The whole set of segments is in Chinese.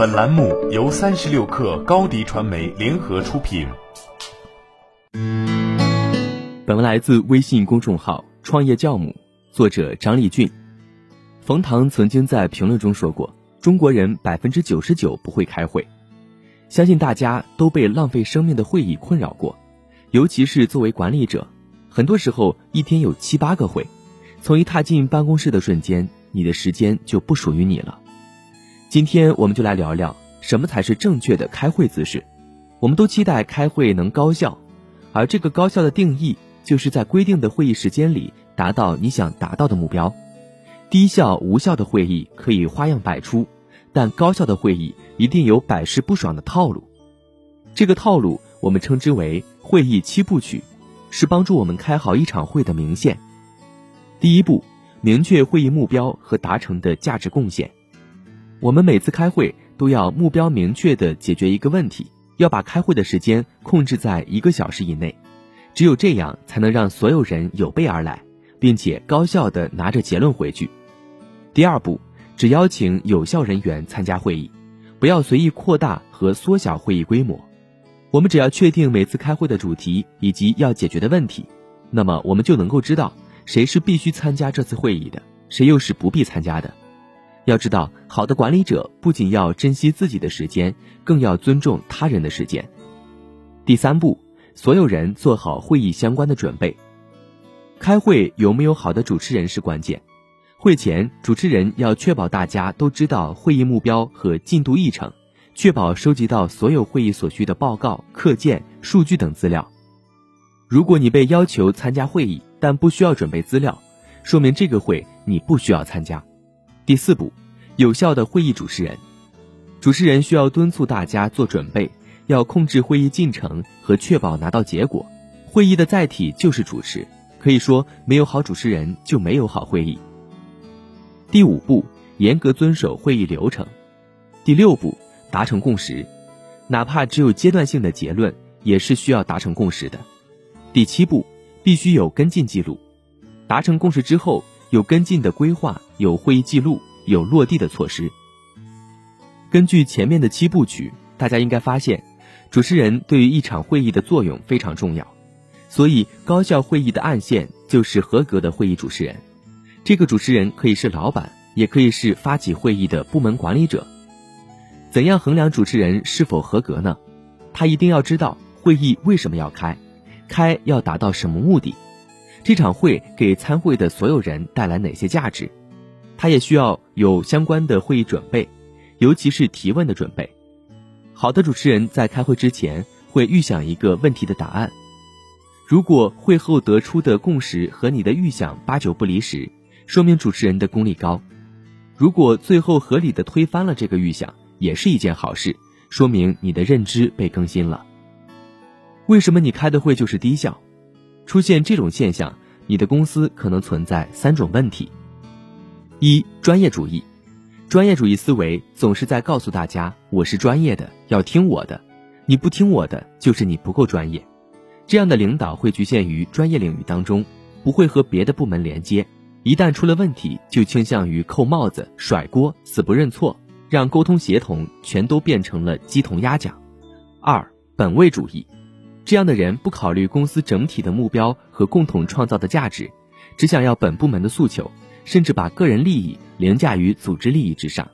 本栏目由三十六氪高低传媒联合出品。本文来自微信公众号“创业教母”，作者张立俊。冯唐曾经在评论中说过：“中国人百分之九十九不会开会。”相信大家都被浪费生命的会议困扰过，尤其是作为管理者，很多时候一天有七八个会，从一踏进办公室的瞬间，你的时间就不属于你了。今天我们就来聊聊什么才是正确的开会姿势。我们都期待开会能高效，而这个高效的定义，就是在规定的会议时间里达到你想达到的目标。低效无效的会议可以花样百出。但高效的会议一定有百试不爽的套路，这个套路我们称之为会议七部曲，是帮助我们开好一场会的明线。第一步，明确会议目标和达成的价值贡献。我们每次开会都要目标明确的解决一个问题，要把开会的时间控制在一个小时以内，只有这样才能让所有人有备而来，并且高效的拿着结论回去。第二步。只邀请有效人员参加会议，不要随意扩大和缩小会议规模。我们只要确定每次开会的主题以及要解决的问题，那么我们就能够知道谁是必须参加这次会议的，谁又是不必参加的。要知道，好的管理者不仅要珍惜自己的时间，更要尊重他人的时间。第三步，所有人做好会议相关的准备。开会有没有好的主持人是关键。会前，主持人要确保大家都知道会议目标和进度议程，确保收集到所有会议所需的报告、课件、数据等资料。如果你被要求参加会议，但不需要准备资料，说明这个会你不需要参加。第四步，有效的会议主持人，主持人需要敦促大家做准备，要控制会议进程和确保拿到结果。会议的载体就是主持，可以说没有好主持人就没有好会议。第五步，严格遵守会议流程。第六步，达成共识，哪怕只有阶段性的结论，也是需要达成共识的。第七步，必须有跟进记录。达成共识之后，有跟进的规划，有会议记录，有落地的措施。根据前面的七部曲，大家应该发现，主持人对于一场会议的作用非常重要。所以，高效会议的暗线就是合格的会议主持人。这个主持人可以是老板，也可以是发起会议的部门管理者。怎样衡量主持人是否合格呢？他一定要知道会议为什么要开，开要达到什么目的，这场会给参会的所有人带来哪些价值。他也需要有相关的会议准备，尤其是提问的准备。好的主持人在开会之前会预想一个问题的答案，如果会后得出的共识和你的预想八九不离十。说明主持人的功力高，如果最后合理的推翻了这个预想，也是一件好事，说明你的认知被更新了。为什么你开的会就是低效？出现这种现象，你的公司可能存在三种问题：一、专业主义，专业主义思维总是在告诉大家我是专业的，要听我的，你不听我的就是你不够专业。这样的领导会局限于专业领域当中，不会和别的部门连接。一旦出了问题，就倾向于扣帽子、甩锅、死不认错，让沟通协同全都变成了鸡同鸭讲。二本位主义，这样的人不考虑公司整体的目标和共同创造的价值，只想要本部门的诉求，甚至把个人利益凌驾于组织利益之上。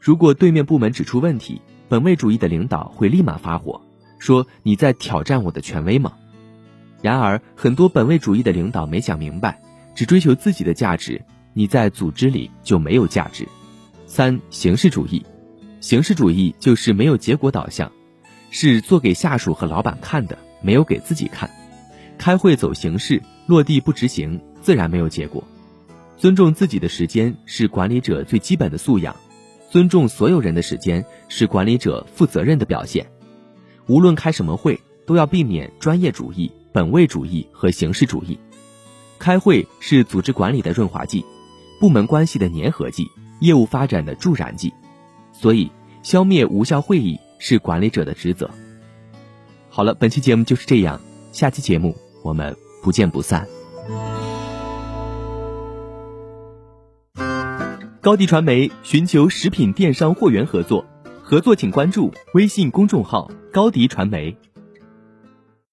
如果对面部门指出问题，本位主义的领导会立马发火，说你在挑战我的权威吗？然而，很多本位主义的领导没想明白。只追求自己的价值，你在组织里就没有价值。三形式主义，形式主义就是没有结果导向，是做给下属和老板看的，没有给自己看。开会走形式，落地不执行，自然没有结果。尊重自己的时间是管理者最基本的素养，尊重所有人的时间是管理者负责任的表现。无论开什么会，都要避免专业主义、本位主义和形式主义。开会是组织管理的润滑剂，部门关系的粘合剂，业务发展的助燃剂，所以消灭无效会议是管理者的职责。好了，本期节目就是这样，下期节目我们不见不散。高迪传媒寻求食品电商货源合作。合作请关注微信公众号高迪传媒。